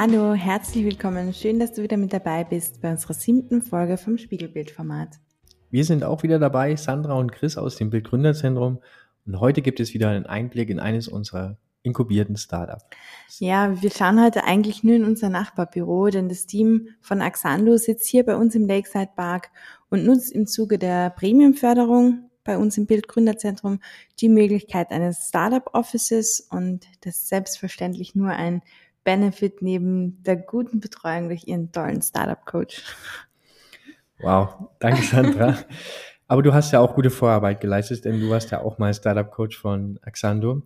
Hallo, herzlich willkommen. Schön, dass du wieder mit dabei bist bei unserer siebten Folge vom Spiegelbildformat. Wir sind auch wieder dabei, Sandra und Chris aus dem Bildgründerzentrum. Und heute gibt es wieder einen Einblick in eines unserer inkubierten Startups. Ja, wir schauen heute eigentlich nur in unser Nachbarbüro, denn das Team von Axando sitzt hier bei uns im Lakeside Park und nutzt im Zuge der Premiumförderung bei uns im Bildgründerzentrum die Möglichkeit eines Startup Offices und das ist selbstverständlich nur ein Benefit neben der guten Betreuung durch ihren tollen Startup Coach. Wow, danke Sandra. Aber du hast ja auch gute Vorarbeit geleistet, denn du warst ja auch mal Startup Coach von Axando.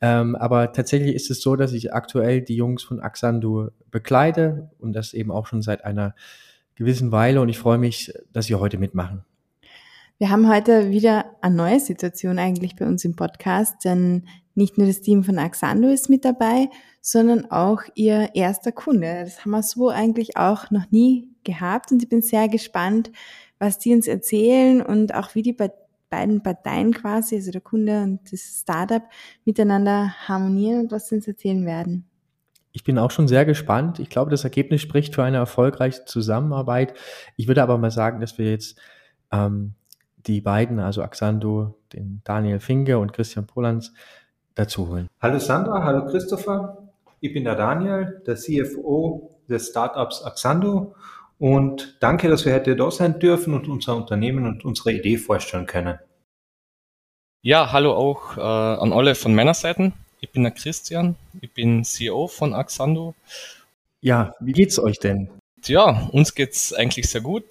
Ähm, aber tatsächlich ist es so, dass ich aktuell die Jungs von Axando begleite und das eben auch schon seit einer gewissen Weile und ich freue mich, dass sie heute mitmachen. Wir haben heute wieder eine neue Situation eigentlich bei uns im Podcast, denn nicht nur das Team von Axando ist mit dabei, sondern auch ihr erster Kunde. Das haben wir so eigentlich auch noch nie gehabt und ich bin sehr gespannt, was die uns erzählen und auch wie die beiden Parteien quasi, also der Kunde und das Startup, miteinander harmonieren und was sie uns erzählen werden. Ich bin auch schon sehr gespannt. Ich glaube, das Ergebnis spricht für eine erfolgreiche Zusammenarbeit. Ich würde aber mal sagen, dass wir jetzt ähm, die beiden, also Axando, den Daniel Finke und Christian Polans, dazu holen. Hallo Sandra, hallo Christopher. Ich bin der Daniel, der CFO des Startups Axando und danke, dass wir heute da sein dürfen und unser Unternehmen und unsere Idee vorstellen können. Ja, hallo auch äh, an alle von meiner Seite. Ich bin der Christian, ich bin CEO von Axando. Ja, wie geht's euch denn? Ja, uns geht's eigentlich sehr gut.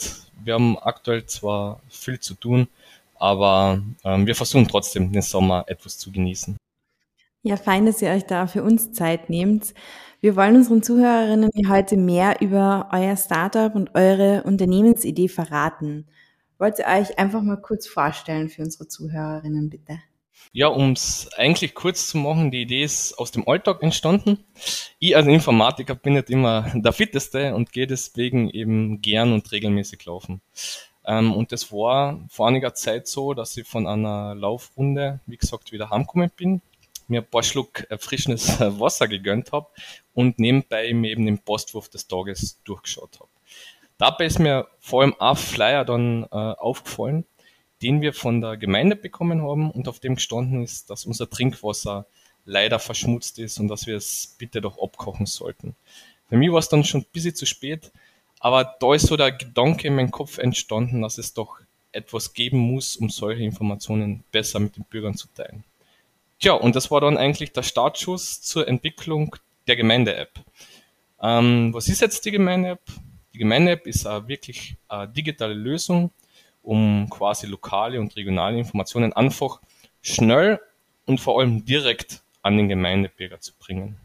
Wir haben aktuell zwar viel zu tun, aber ähm, wir versuchen trotzdem den Sommer etwas zu genießen. Ja, fein, dass ihr euch da für uns Zeit nehmt. Wir wollen unseren Zuhörerinnen heute mehr über euer Startup und eure Unternehmensidee verraten. Wollt ihr euch einfach mal kurz vorstellen für unsere Zuhörerinnen, bitte? Ja, um es eigentlich kurz zu machen, die Idee ist aus dem Alltag entstanden. Ich als Informatiker bin nicht immer der Fitteste und gehe deswegen eben gern und regelmäßig laufen. Ähm, und das war vor einiger Zeit so, dass ich von einer Laufrunde, wie gesagt, wieder heimgekommen bin mir ein paar Schluck erfrischendes Wasser gegönnt habe und nebenbei mir eben den Postwurf des Tages durchgeschaut habe. Dabei ist mir vor allem ein Flyer dann äh, aufgefallen, den wir von der Gemeinde bekommen haben und auf dem gestanden ist, dass unser Trinkwasser leider verschmutzt ist und dass wir es bitte doch abkochen sollten. Für mich war es dann schon ein bisschen zu spät, aber da ist so der Gedanke in meinem Kopf entstanden, dass es doch etwas geben muss, um solche Informationen besser mit den Bürgern zu teilen. Tja, und das war dann eigentlich der Startschuss zur Entwicklung der Gemeinde-App. Ähm, was ist jetzt die Gemeinde-App? Die Gemeinde-App ist eine wirklich eine digitale Lösung, um quasi lokale und regionale Informationen einfach schnell und vor allem direkt an den Gemeindebürger zu bringen.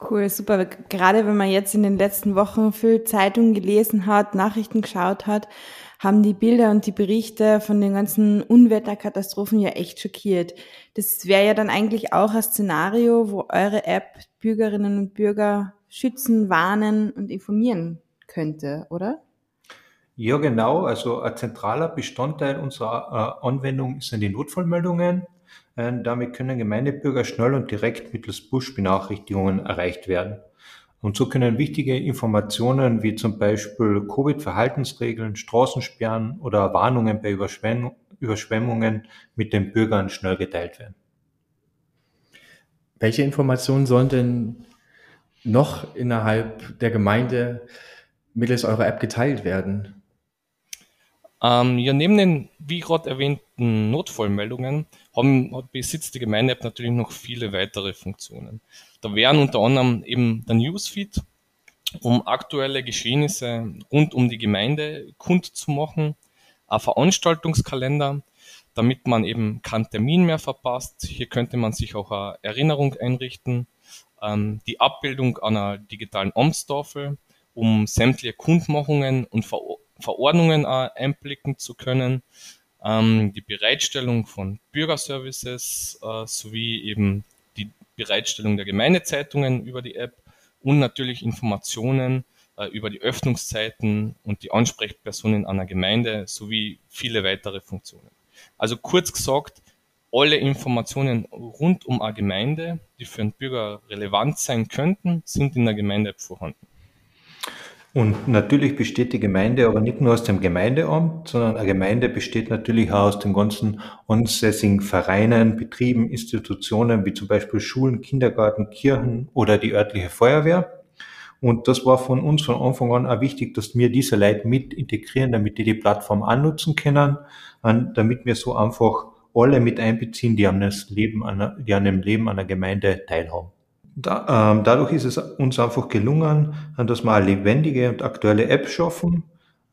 Cool, super. Gerade wenn man jetzt in den letzten Wochen viel Zeitungen gelesen hat, Nachrichten geschaut hat, haben die Bilder und die Berichte von den ganzen Unwetterkatastrophen ja echt schockiert. Das wäre ja dann eigentlich auch ein Szenario, wo eure App Bürgerinnen und Bürger schützen, warnen und informieren könnte, oder? Ja, genau. Also ein zentraler Bestandteil unserer äh, Anwendung sind die Notfallmeldungen. Äh, damit können Gemeindebürger schnell und direkt mittels Push-Benachrichtigungen erreicht werden. Und so können wichtige Informationen wie zum Beispiel Covid-Verhaltensregeln, Straßensperren oder Warnungen bei Überschwemmungen mit den Bürgern schnell geteilt werden. Welche Informationen sollen denn noch innerhalb der Gemeinde mittels eurer App geteilt werden? Ähm, ja, neben den, wie gerade erwähnten Notfallmeldungen, haben, besitzt die Gemeinde-App natürlich noch viele weitere Funktionen. Da wären unter anderem eben der Newsfeed, um aktuelle Geschehnisse rund um die Gemeinde kundzumachen, ein Veranstaltungskalender, damit man eben keinen Termin mehr verpasst. Hier könnte man sich auch eine Erinnerung einrichten, ähm, die Abbildung einer digitalen Amtstafel, um sämtliche Kundmachungen und Ver Verordnungen einblicken zu können, ähm, die Bereitstellung von Bürgerservices äh, sowie eben Bereitstellung der Gemeindezeitungen über die App und natürlich Informationen äh, über die Öffnungszeiten und die Ansprechpersonen einer Gemeinde sowie viele weitere Funktionen. Also kurz gesagt, alle Informationen rund um eine Gemeinde, die für einen Bürger relevant sein könnten, sind in der Gemeinde-App vorhanden. Und natürlich besteht die Gemeinde aber nicht nur aus dem Gemeindeamt, sondern eine Gemeinde besteht natürlich auch aus den ganzen ansässigen Vereinen, Betrieben, Institutionen, wie zum Beispiel Schulen, Kindergarten, Kirchen oder die örtliche Feuerwehr. Und das war von uns von Anfang an auch wichtig, dass wir diese Leute mit integrieren, damit die die Plattform annutzen können, damit wir so einfach alle mit einbeziehen, die an, das Leben die an dem Leben einer Gemeinde teilhaben. Da, ähm, dadurch ist es uns einfach gelungen, dass wir eine lebendige und aktuelle App schaffen,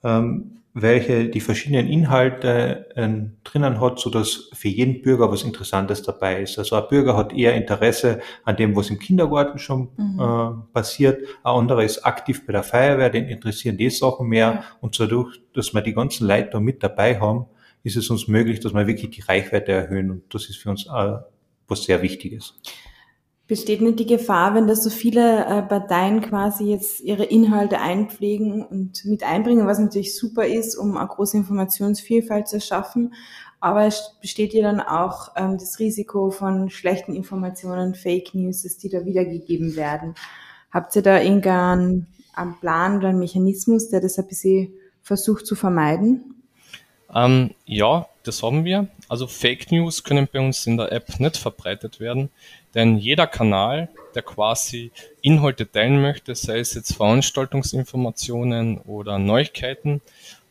ähm, welche die verschiedenen Inhalte äh, drinnen hat, so dass für jeden Bürger was Interessantes dabei ist. Also ein Bürger hat eher Interesse an dem, was im Kindergarten schon mhm. äh, passiert. Ein anderer ist aktiv bei der Feuerwehr, den interessieren die Sachen mehr. Ja. Und dadurch, dass wir die ganzen Leute da mit dabei haben, ist es uns möglich, dass wir wirklich die Reichweite erhöhen. Und das ist für uns äh, was sehr Wichtiges. Besteht nicht die Gefahr, wenn da so viele äh, Parteien quasi jetzt ihre Inhalte einpflegen und mit einbringen, was natürlich super ist, um eine große Informationsvielfalt zu schaffen, aber es besteht ja dann auch ähm, das Risiko von schlechten Informationen, Fake News, die da wiedergegeben werden. Habt ihr da irgendeinen einen Plan oder einen Mechanismus, der das ein bisschen versucht zu vermeiden? Ähm, ja, das haben wir. Also Fake News können bei uns in der App nicht verbreitet werden, denn jeder Kanal, der quasi Inhalte teilen möchte, sei es jetzt Veranstaltungsinformationen oder Neuigkeiten,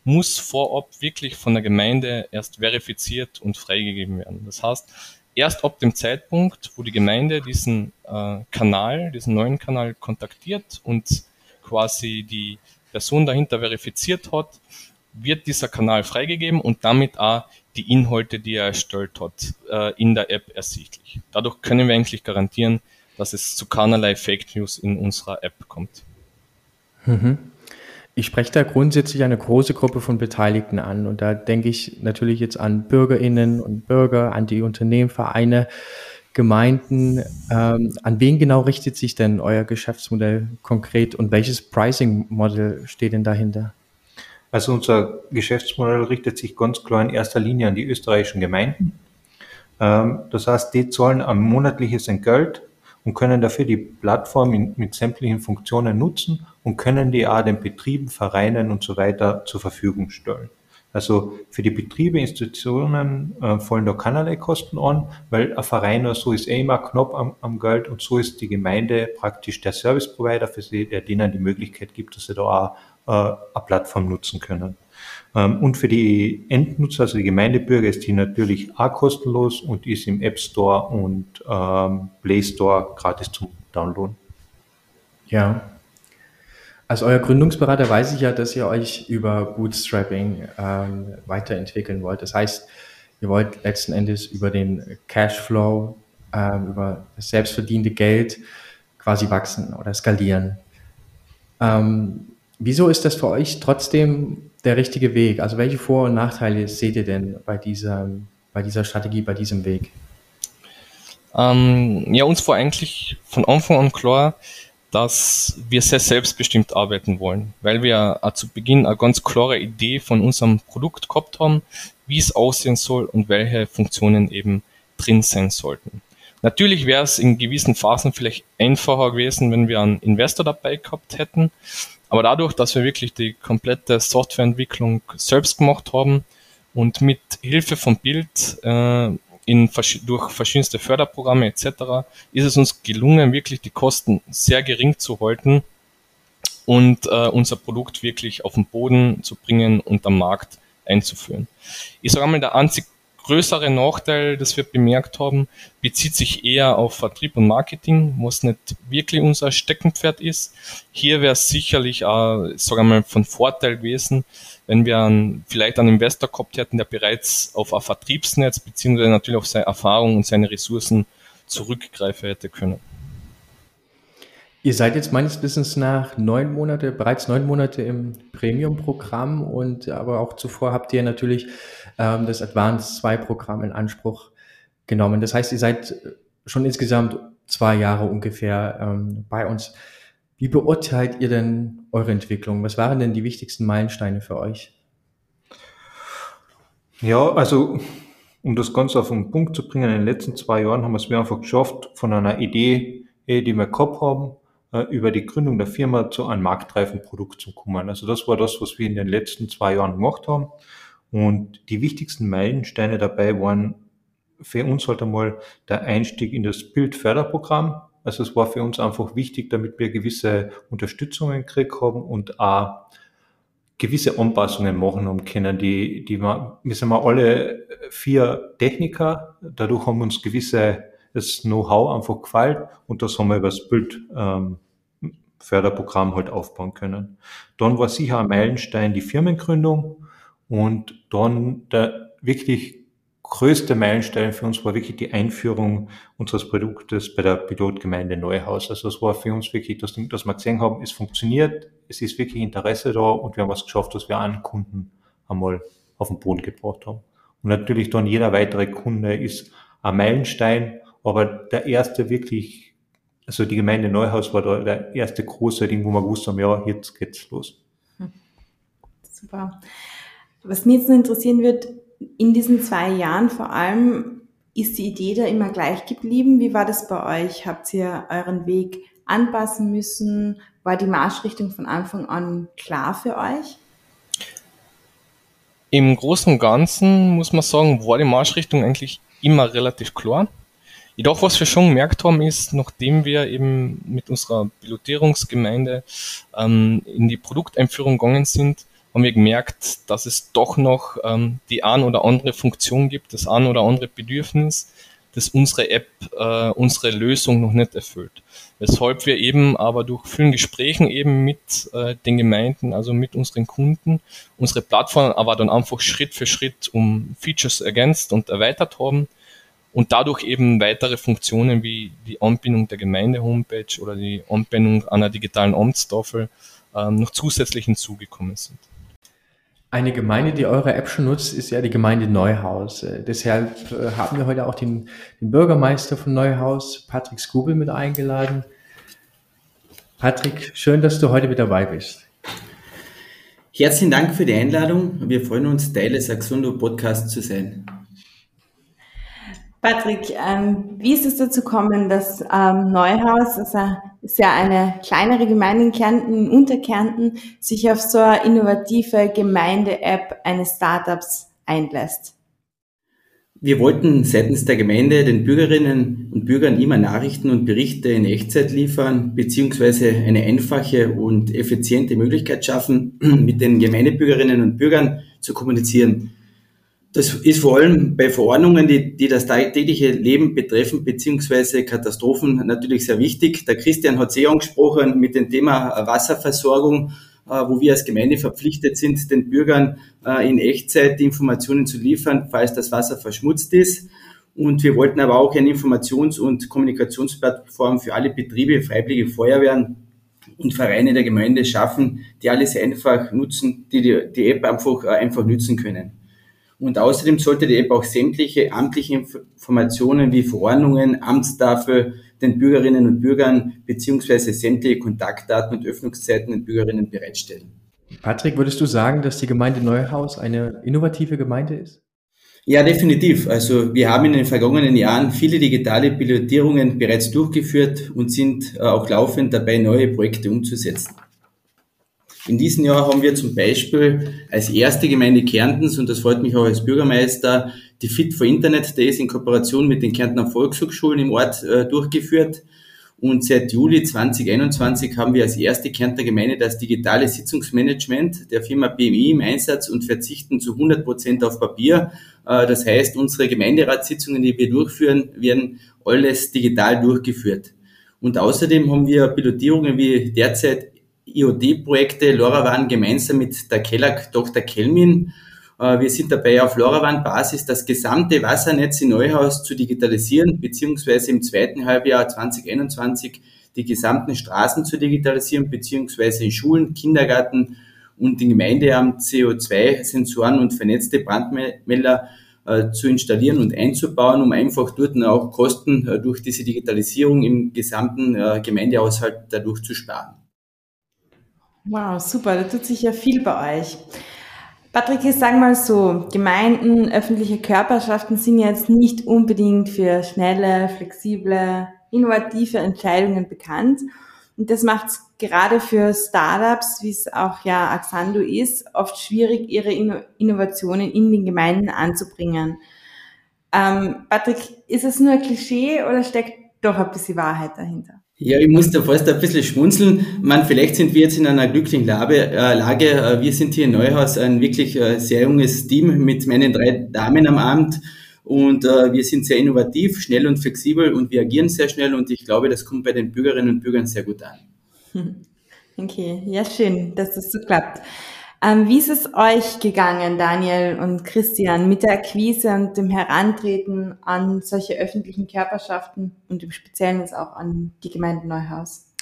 muss vorab wirklich von der Gemeinde erst verifiziert und freigegeben werden. Das heißt, erst ab dem Zeitpunkt, wo die Gemeinde diesen äh, Kanal, diesen neuen Kanal kontaktiert und quasi die Person dahinter verifiziert hat, wird dieser Kanal freigegeben und damit auch die Inhalte, die er erstellt hat, äh, in der App ersichtlich. Dadurch können wir eigentlich garantieren, dass es zu keinerlei Fake News in unserer App kommt. Mhm. Ich spreche da grundsätzlich eine große Gruppe von Beteiligten an und da denke ich natürlich jetzt an Bürgerinnen und Bürger, an die Unternehmen, Vereine, Gemeinden. Ähm, an wen genau richtet sich denn euer Geschäftsmodell konkret und welches Pricing-Modell steht denn dahinter? Also unser Geschäftsmodell richtet sich ganz klar in erster Linie an die österreichischen Gemeinden. Ähm, das heißt, die zahlen ein monatliches Entgelt und können dafür die Plattform mit sämtlichen Funktionen nutzen und können die auch den Betrieben, Vereinen und so weiter zur Verfügung stellen. Also für die Betriebe, Institutionen äh, fallen da keinerlei Kosten an, weil ein Verein oder so ist eh immer knapp am, am Geld und so ist die Gemeinde praktisch der Service Provider für sie, der denen die Möglichkeit gibt, dass sie da auch äh, eine Plattform nutzen können. Ähm, und für die Endnutzer, also die Gemeindebürger, ist die natürlich auch kostenlos und ist im App Store und ähm, Play Store gratis zum Downloaden. Ja. Als euer Gründungsberater weiß ich ja, dass ihr euch über Bootstrapping ähm, weiterentwickeln wollt. Das heißt, ihr wollt letzten Endes über den Cashflow, ähm, über das selbstverdiente Geld quasi wachsen oder skalieren. Ähm, Wieso ist das für euch trotzdem der richtige Weg? Also welche Vor- und Nachteile seht ihr denn bei dieser, bei dieser Strategie, bei diesem Weg? Ähm, ja, uns war eigentlich von Anfang an klar, dass wir sehr selbstbestimmt arbeiten wollen, weil wir zu Beginn eine ganz klare Idee von unserem Produkt gehabt haben, wie es aussehen soll und welche Funktionen eben drin sein sollten. Natürlich wäre es in gewissen Phasen vielleicht einfacher gewesen, wenn wir einen Investor dabei gehabt hätten, aber dadurch, dass wir wirklich die komplette Softwareentwicklung selbst gemacht haben und mit Hilfe von Bild äh, in, durch verschiedenste Förderprogramme etc. ist es uns gelungen, wirklich die Kosten sehr gering zu halten und äh, unser Produkt wirklich auf den Boden zu bringen und am Markt einzuführen. Ich sage einmal, der einzig größere Nachteil, das wir bemerkt haben, bezieht sich eher auf Vertrieb und Marketing, was nicht wirklich unser Steckenpferd ist. Hier wäre es sicherlich auch, sagen wir mal, von Vorteil gewesen, wenn wir einen, vielleicht einen Investor gehabt hätten, der bereits auf ein Vertriebsnetz beziehungsweise natürlich auf seine Erfahrung und seine Ressourcen zurückgreifen hätte können. Ihr seid jetzt meines Wissens nach neun Monate, bereits neun Monate im Premium-Programm und aber auch zuvor habt ihr natürlich ähm, das Advanced 2 Programm in Anspruch genommen. Das heißt, ihr seid schon insgesamt zwei Jahre ungefähr ähm, bei uns. Wie beurteilt ihr denn eure Entwicklung? Was waren denn die wichtigsten Meilensteine für euch? Ja, also um das Ganze auf den Punkt zu bringen, in den letzten zwei Jahren haben wir es mir einfach geschafft, von einer Idee, eh, die wir gehabt haben, äh, über die Gründung der Firma zu einem marktreifen Produkt zu kommen. Also das war das, was wir in den letzten zwei Jahren gemacht haben. Und die wichtigsten Meilensteine dabei waren für uns halt einmal der Einstieg in das Bildförderprogramm. Also es war für uns einfach wichtig, damit wir gewisse Unterstützungen gekriegt haben und auch gewisse Anpassungen machen haben können. Die, die wir, wir sind mal alle vier Techniker, dadurch haben uns gewisse das Know-how einfach gefällt und das haben wir über das Bild ähm, Förderprogramm halt aufbauen können. Dann war sicher ein Meilenstein die Firmengründung und dann der wirklich größte Meilenstein für uns war wirklich die Einführung unseres Produktes bei der Pilotgemeinde Neuhaus. Also es war für uns wirklich, dass, dass wir gesehen haben, es funktioniert, es ist wirklich Interesse da und wir haben was geschafft, dass wir einen Kunden einmal auf den Boden gebracht haben. Und natürlich dann jeder weitere Kunde ist ein Meilenstein, aber der erste wirklich, also die Gemeinde Neuhaus war da der erste große Ding, wo wir gewusst haben, ja, jetzt geht's los. Hm. Super. Was mich jetzt interessieren wird, in diesen zwei Jahren vor allem, ist die Idee da immer gleich geblieben? Wie war das bei euch? Habt ihr euren Weg anpassen müssen? War die Marschrichtung von Anfang an klar für euch? Im Großen und Ganzen muss man sagen, war die Marschrichtung eigentlich immer relativ klar. Jedoch, was wir schon gemerkt haben, ist, nachdem wir eben mit unserer Pilotierungsgemeinde ähm, in die Produkteinführung gegangen sind, haben wir gemerkt, dass es doch noch ähm, die ein oder andere Funktion gibt, das ein oder andere Bedürfnis, das unsere App, äh, unsere Lösung noch nicht erfüllt. Weshalb wir eben aber durch vielen Gesprächen eben mit äh, den Gemeinden, also mit unseren Kunden, unsere Plattform aber dann einfach Schritt für Schritt um Features ergänzt und erweitert haben und dadurch eben weitere Funktionen wie die Anbindung der Gemeinde-Homepage oder die Anbindung einer digitalen Amtstafel ähm, noch zusätzlich hinzugekommen sind. Eine Gemeinde, die eure App schon nutzt, ist ja die Gemeinde Neuhaus. Deshalb äh, haben wir heute auch den, den Bürgermeister von Neuhaus, Patrick Skubel, mit eingeladen. Patrick, schön, dass du heute mit dabei bist. Herzlichen Dank für die Einladung. Wir freuen uns, Teil des Axundo Podcasts zu sein. Patrick, ähm, wie ist es dazu gekommen, dass ähm, Neuhaus, also ist ja eine kleinere Gemeinde in Kärnten, in Unterkärnten, sich auf so eine innovative Gemeinde-App eines Startups einlässt? Wir wollten seitens der Gemeinde den Bürgerinnen und Bürgern immer Nachrichten und Berichte in Echtzeit liefern, beziehungsweise eine einfache und effiziente Möglichkeit schaffen, mit den Gemeindebürgerinnen und Bürgern zu kommunizieren. Das ist vor allem bei Verordnungen, die, die das tägliche Leben betreffen, beziehungsweise Katastrophen natürlich sehr wichtig. Der Christian hat es eh angesprochen mit dem Thema Wasserversorgung, äh, wo wir als Gemeinde verpflichtet sind, den Bürgern äh, in Echtzeit die Informationen zu liefern, falls das Wasser verschmutzt ist. Und wir wollten aber auch eine Informations- und Kommunikationsplattform für alle Betriebe, Freiwillige Feuerwehren und Vereine der Gemeinde schaffen, die alles einfach nutzen, die die, die App einfach, äh, einfach nutzen können. Und außerdem sollte die App auch sämtliche amtliche Informationen wie Verordnungen, Amtstafel den Bürgerinnen und Bürgern beziehungsweise sämtliche Kontaktdaten und Öffnungszeiten den Bürgerinnen bereitstellen. Patrick, würdest du sagen, dass die Gemeinde Neuhaus eine innovative Gemeinde ist? Ja, definitiv. Also wir haben in den vergangenen Jahren viele digitale Pilotierungen bereits durchgeführt und sind äh, auch laufend dabei, neue Projekte umzusetzen. In diesem Jahr haben wir zum Beispiel als erste Gemeinde Kärntens, und das freut mich auch als Bürgermeister, die Fit for Internet Days in Kooperation mit den Kärntner Volkshochschulen im Ort äh, durchgeführt. Und seit Juli 2021 haben wir als erste Kärntner Gemeinde das digitale Sitzungsmanagement der Firma BMI im Einsatz und verzichten zu 100 Prozent auf Papier. Äh, das heißt, unsere Gemeinderatssitzungen, die wir durchführen, werden alles digital durchgeführt. Und außerdem haben wir Pilotierungen wie derzeit IoT-Projekte LoRaWAN gemeinsam mit der Kellag Dr. Kelmin. Äh, wir sind dabei auf LoRaWAN-Basis das gesamte Wassernetz in Neuhaus zu digitalisieren, beziehungsweise im zweiten Halbjahr 2021 die gesamten Straßen zu digitalisieren, beziehungsweise in Schulen, Kindergarten und im Gemeindeamt CO2-Sensoren und vernetzte Brandmelder äh, zu installieren und einzubauen, um einfach dort auch Kosten äh, durch diese Digitalisierung im gesamten Gemeindehaushalt dadurch zu sparen. Wow, super, da tut sich ja viel bei euch. Patrick, ich sage mal so, Gemeinden, öffentliche Körperschaften sind jetzt nicht unbedingt für schnelle, flexible, innovative Entscheidungen bekannt. Und das macht es gerade für Startups, wie es auch ja Axando ist, oft schwierig, ihre Innovationen in den Gemeinden anzubringen. Ähm, Patrick, ist es nur ein Klischee oder steckt doch ein bisschen Wahrheit dahinter? Ja, ich muss da fast ein bisschen schmunzeln. Man, vielleicht sind wir jetzt in einer glücklichen Lage. Äh, Lage. Äh, wir sind hier in Neuhaus ein wirklich äh, sehr junges Team mit meinen drei Damen am Abend und wir sind sehr innovativ, schnell und flexibel und wir agieren sehr schnell und ich glaube, das kommt bei den Bürgerinnen und Bürgern sehr gut an. Okay, ja schön, dass das so klappt. Ähm, wie ist es euch gegangen, Daniel und Christian, mit der Akquise und dem Herantreten an solche öffentlichen Körperschaften und im Speziellen jetzt auch an die Gemeinde Neuhaus?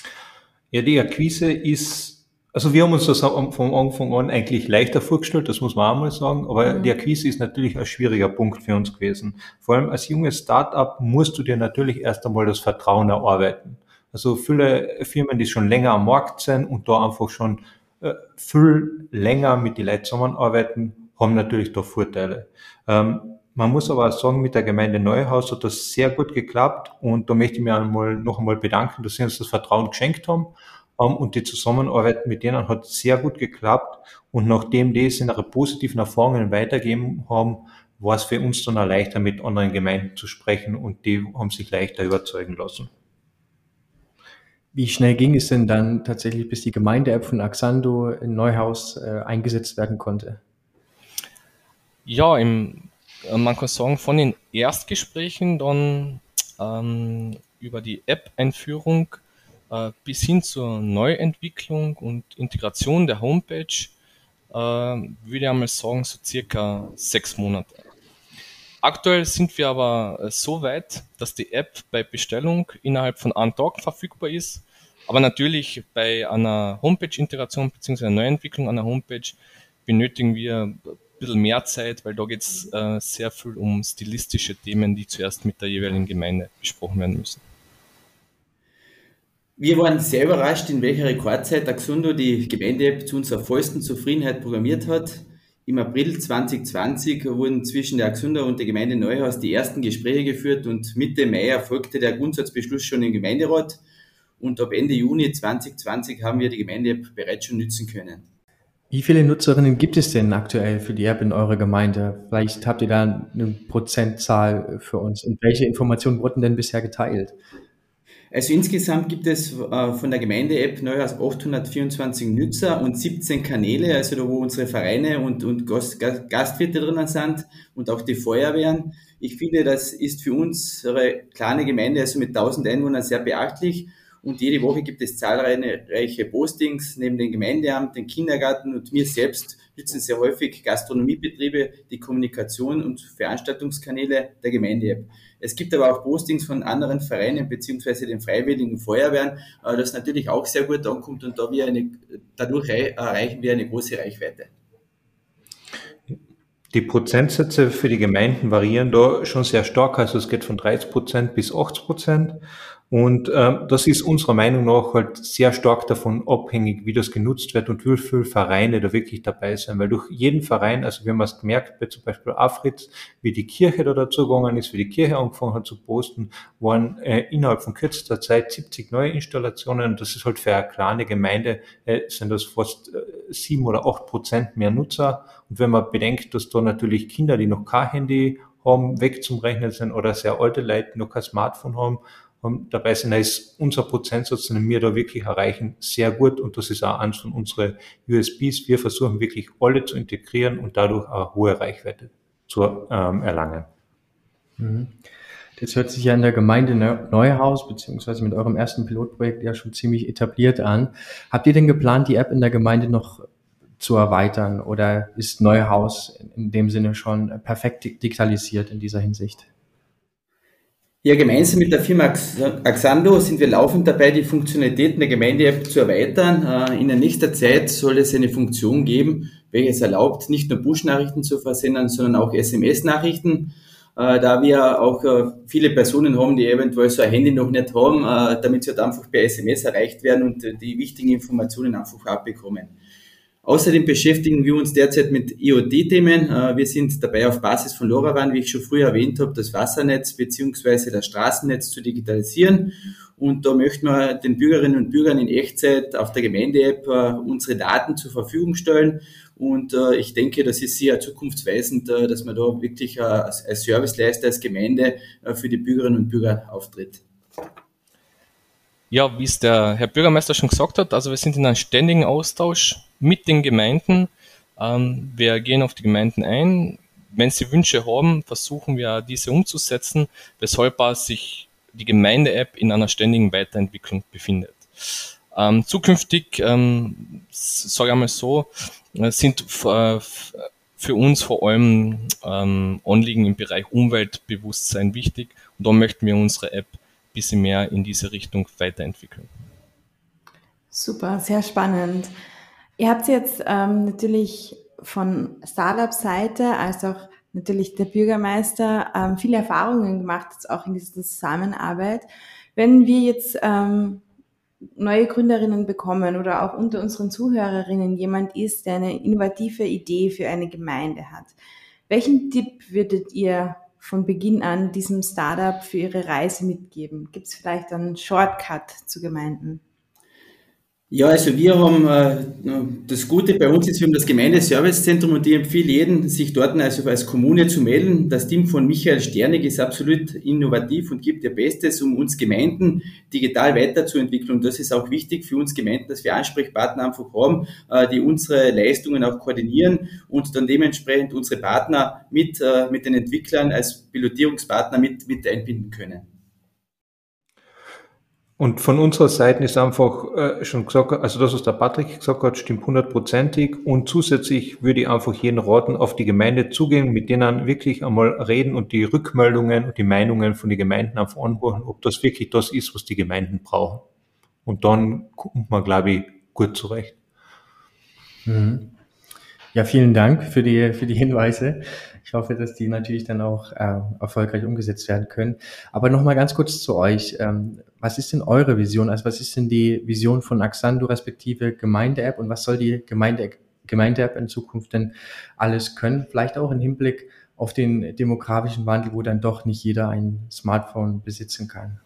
Ja, die Akquise ist, also wir haben uns das von Anfang an eigentlich leichter vorgestellt, das muss man auch mal sagen, aber mhm. die Akquise ist natürlich ein schwieriger Punkt für uns gewesen. Vor allem als junges Startup musst du dir natürlich erst einmal das Vertrauen erarbeiten. Also viele Firmen, die schon länger am Markt sind und da einfach schon viel länger mit den Leuten zusammenarbeiten, haben natürlich da Vorteile. Ähm, man muss aber auch sagen, mit der Gemeinde Neuhaus hat das sehr gut geklappt und da möchte ich mich einmal, noch einmal bedanken, dass sie uns das Vertrauen geschenkt haben ähm, und die Zusammenarbeit mit denen hat sehr gut geklappt und nachdem die es in ihre positiven Erfahrungen weitergeben haben, war es für uns dann auch leichter, mit anderen Gemeinden zu sprechen und die haben sich leichter überzeugen lassen. Wie schnell ging es denn dann tatsächlich, bis die Gemeinde-App von Axando in Neuhaus äh, eingesetzt werden konnte? Ja, im, äh, man kann sagen, von den Erstgesprächen dann ähm, über die App-Einführung äh, bis hin zur Neuentwicklung und Integration der Homepage, äh, würde ich einmal sagen, so circa sechs Monate. Aktuell sind wir aber äh, so weit, dass die App bei Bestellung innerhalb von einem Tag verfügbar ist aber natürlich bei einer Homepage-Integration bzw. Neuentwicklung einer Homepage benötigen wir ein bisschen mehr Zeit, weil da geht es äh, sehr viel um stilistische Themen, die zuerst mit der jeweiligen Gemeinde besprochen werden müssen. Wir waren sehr überrascht, in welcher Rekordzeit Axundo die Gemeinde-App zu unserer vollsten Zufriedenheit programmiert hat. Im April 2020 wurden zwischen der Axundo und der Gemeinde Neuhaus die ersten Gespräche geführt und Mitte Mai erfolgte der Grundsatzbeschluss schon im Gemeinderat und ab Ende Juni 2020 haben wir die Gemeinde-App bereits schon nutzen können. Wie viele Nutzerinnen gibt es denn aktuell für die App in eurer Gemeinde? Vielleicht habt ihr da eine Prozentzahl für uns. Und welche Informationen wurden denn bisher geteilt? Also insgesamt gibt es äh, von der Gemeinde-App Neuhaus 824 Nutzer und 17 Kanäle, also da wo unsere Vereine und, und Gastwirte drinnen sind und auch die Feuerwehren. Ich finde, das ist für unsere kleine Gemeinde, also mit 1000 Einwohnern, sehr beachtlich und jede Woche gibt es zahlreiche Postings neben dem Gemeindeamt, dem Kindergarten und mir selbst nützen sehr häufig Gastronomiebetriebe die Kommunikation und Veranstaltungskanäle der Gemeinde-App. Es gibt aber auch Postings von anderen Vereinen beziehungsweise den Freiwilligen Feuerwehren, äh, das natürlich auch sehr gut ankommt und da wir eine, dadurch erreichen wir eine große Reichweite. Die Prozentsätze für die Gemeinden variieren da schon sehr stark, also es geht von 30 Prozent bis 80 Prozent. Und ähm, das ist unserer Meinung nach halt sehr stark davon abhängig, wie das genutzt wird und wie viele Vereine da wirklich dabei sind. Weil durch jeden Verein, also wir haben es gemerkt, bei zum Beispiel Afritz, wie die Kirche da dazu gegangen ist, wie die Kirche angefangen hat zu posten, waren äh, innerhalb von kürzester Zeit 70 neue Installationen. Und das ist halt für eine kleine Gemeinde, äh, sind das fast äh, sieben oder acht Prozent mehr Nutzer. Und wenn man bedenkt, dass da natürlich Kinder, die noch kein Handy haben, weg zum Rechnen sind oder sehr alte Leute, noch kein Smartphone haben, dabei sind, da ist unser Prozentsatz, den wir da wirklich erreichen, sehr gut und das ist auch eins von unseren USBs. Wir versuchen wirklich alle zu integrieren und dadurch eine hohe Reichweite zu ähm, erlangen. Mhm. Das hört sich ja in der Gemeinde Neuhaus beziehungsweise mit eurem ersten Pilotprojekt ja schon ziemlich etabliert an. Habt ihr denn geplant, die App in der Gemeinde noch zu erweitern oder ist Neuhaus in dem Sinne schon perfekt digitalisiert in dieser Hinsicht? Ja, gemeinsam mit der Firma Axando sind wir laufend dabei, die Funktionalitäten der Gemeinde-App zu erweitern. Äh, in der nächsten Zeit soll es eine Funktion geben, welche es erlaubt, nicht nur Push-Nachrichten zu versenden, sondern auch SMS-Nachrichten. Äh, da wir auch äh, viele Personen haben, die eventuell so ein Handy noch nicht haben, damit sie halt einfach per SMS erreicht werden und die wichtigen Informationen einfach abbekommen. Außerdem beschäftigen wir uns derzeit mit IoT-Themen. Äh, wir sind dabei auf Basis von LoRaWAN, wie ich schon früher erwähnt habe, das Wassernetz beziehungsweise das Straßennetz zu digitalisieren. Und da möchten wir den Bürgerinnen und Bürgern in Echtzeit auf der Gemeinde-App äh, unsere Daten zur Verfügung stellen. Und äh, ich denke, das ist sehr zukunftsweisend, dass man da wirklich als Serviceleister, als Gemeinde für die Bürgerinnen und Bürger auftritt. Ja, wie es der Herr Bürgermeister schon gesagt hat, also wir sind in einem ständigen Austausch mit den Gemeinden. Ähm, wir gehen auf die Gemeinden ein. Wenn sie Wünsche haben, versuchen wir diese umzusetzen, weshalb sich die Gemeinde-App in einer ständigen Weiterentwicklung befindet. Ähm, zukünftig, ähm, sage ich einmal so, äh, sind äh, für uns vor allem ähm, Anliegen im Bereich Umweltbewusstsein wichtig und da möchten wir unsere App bisschen mehr in diese Richtung weiterentwickeln. Super, sehr spannend. Ihr habt jetzt ähm, natürlich von Startup-Seite als auch natürlich der Bürgermeister ähm, viele Erfahrungen gemacht, jetzt auch in dieser Zusammenarbeit. Wenn wir jetzt ähm, neue Gründerinnen bekommen oder auch unter unseren Zuhörerinnen jemand ist, der eine innovative Idee für eine Gemeinde hat, welchen Tipp würdet ihr von Beginn an diesem Startup für ihre Reise mitgeben? Gibt es vielleicht einen Shortcut zu Gemeinden? Ja, also wir haben äh, das Gute bei uns ist, wir haben das Gemeindeservicezentrum und ich empfehle jeden, sich dort also als Kommune zu melden. Das Team von Michael Sternig ist absolut innovativ und gibt ihr Bestes, um uns Gemeinden digital weiterzuentwickeln. Und das ist auch wichtig für uns Gemeinden, dass wir Ansprechpartner einfach haben, äh, die unsere Leistungen auch koordinieren und dann dementsprechend unsere Partner mit, äh, mit den Entwicklern als Pilotierungspartner mit, mit einbinden können. Und von unserer Seite ist einfach äh, schon gesagt, also das, was der Patrick gesagt hat, stimmt hundertprozentig. Und zusätzlich würde ich einfach jeden raten, auf die Gemeinde zugehen, mit denen wirklich einmal reden und die Rückmeldungen und die Meinungen von den Gemeinden einfach anhören, ob das wirklich das ist, was die Gemeinden brauchen. Und dann kommt man, glaube ich, gut zurecht. Mhm. Ja, vielen Dank für die, für die Hinweise. Ich hoffe, dass die natürlich dann auch äh, erfolgreich umgesetzt werden können. Aber nochmal ganz kurz zu euch. Ähm, was ist denn eure Vision? Also was ist denn die Vision von Axando respektive Gemeinde-App und was soll die Gemeinde, Gemeinde-App in Zukunft denn alles können? Vielleicht auch im Hinblick auf den demografischen Wandel, wo dann doch nicht jeder ein Smartphone besitzen kann.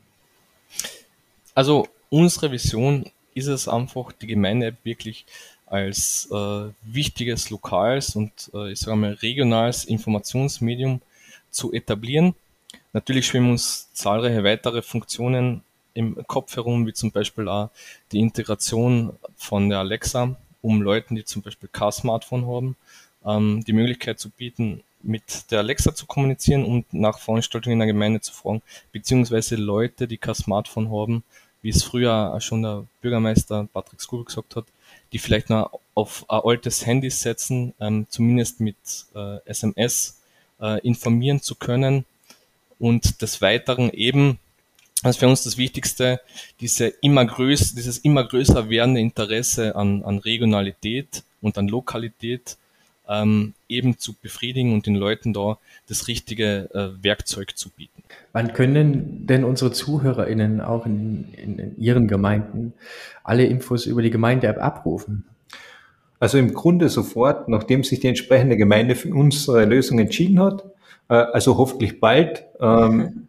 Also unsere Vision ist es einfach, die Gemeinde-App wirklich als äh, wichtiges lokales und äh, ich sage mal regionales Informationsmedium zu etablieren. Natürlich schwimmen uns zahlreiche weitere Funktionen im Kopf herum, wie zum Beispiel auch die Integration von der Alexa, um Leuten, die zum Beispiel kein Smartphone haben, ähm, die Möglichkeit zu bieten, mit der Alexa zu kommunizieren und nach Veranstaltungen in der Gemeinde zu fragen, beziehungsweise Leute, die kein Smartphone haben, wie es früher schon der Bürgermeister Patrick Skubel gesagt hat, die vielleicht noch auf ein altes Handy setzen, ähm, zumindest mit äh, SMS äh, informieren zu können und des Weiteren eben, das ist für uns das Wichtigste, diese immer größ, dieses immer größer werdende Interesse an, an Regionalität und an Lokalität ähm, eben zu befriedigen und den Leuten da das richtige äh, Werkzeug zu bieten. Wann können denn unsere ZuhörerInnen auch in, in, in ihren Gemeinden alle Infos über die Gemeinde-App abrufen? Also im Grunde sofort, nachdem sich die entsprechende Gemeinde für unsere Lösung entschieden hat, äh, also hoffentlich bald. Ähm,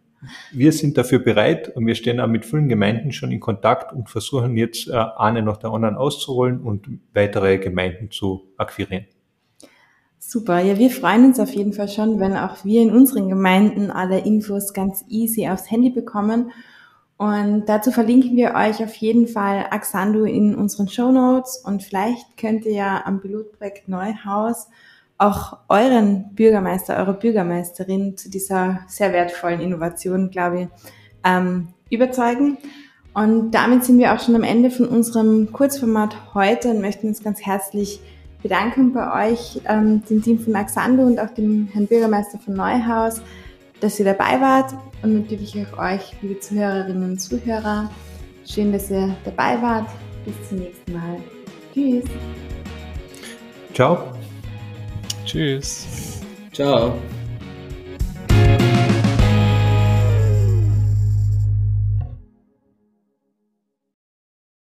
wir sind dafür bereit und wir stehen auch mit vielen Gemeinden schon in Kontakt und versuchen jetzt äh, eine nach der anderen auszuholen und weitere Gemeinden zu akquirieren. Super, ja, wir freuen uns auf jeden Fall schon, wenn auch wir in unseren Gemeinden alle Infos ganz easy aufs Handy bekommen. Und dazu verlinken wir euch auf jeden Fall Axando in unseren Show Notes und vielleicht könnt ihr ja am Pilotprojekt Neuhaus auch euren Bürgermeister, eure Bürgermeisterin zu dieser sehr wertvollen Innovation, glaube ich, ähm, überzeugen. Und damit sind wir auch schon am Ende von unserem Kurzformat heute und möchten uns ganz herzlich bedanken bei euch, ähm, dem Team von Axando und auch dem Herrn Bürgermeister von Neuhaus, dass ihr dabei wart und natürlich auch euch, liebe Zuhörerinnen und Zuhörer. Schön, dass ihr dabei wart. Bis zum nächsten Mal. Tschüss. Ciao. Tschüss. Ciao.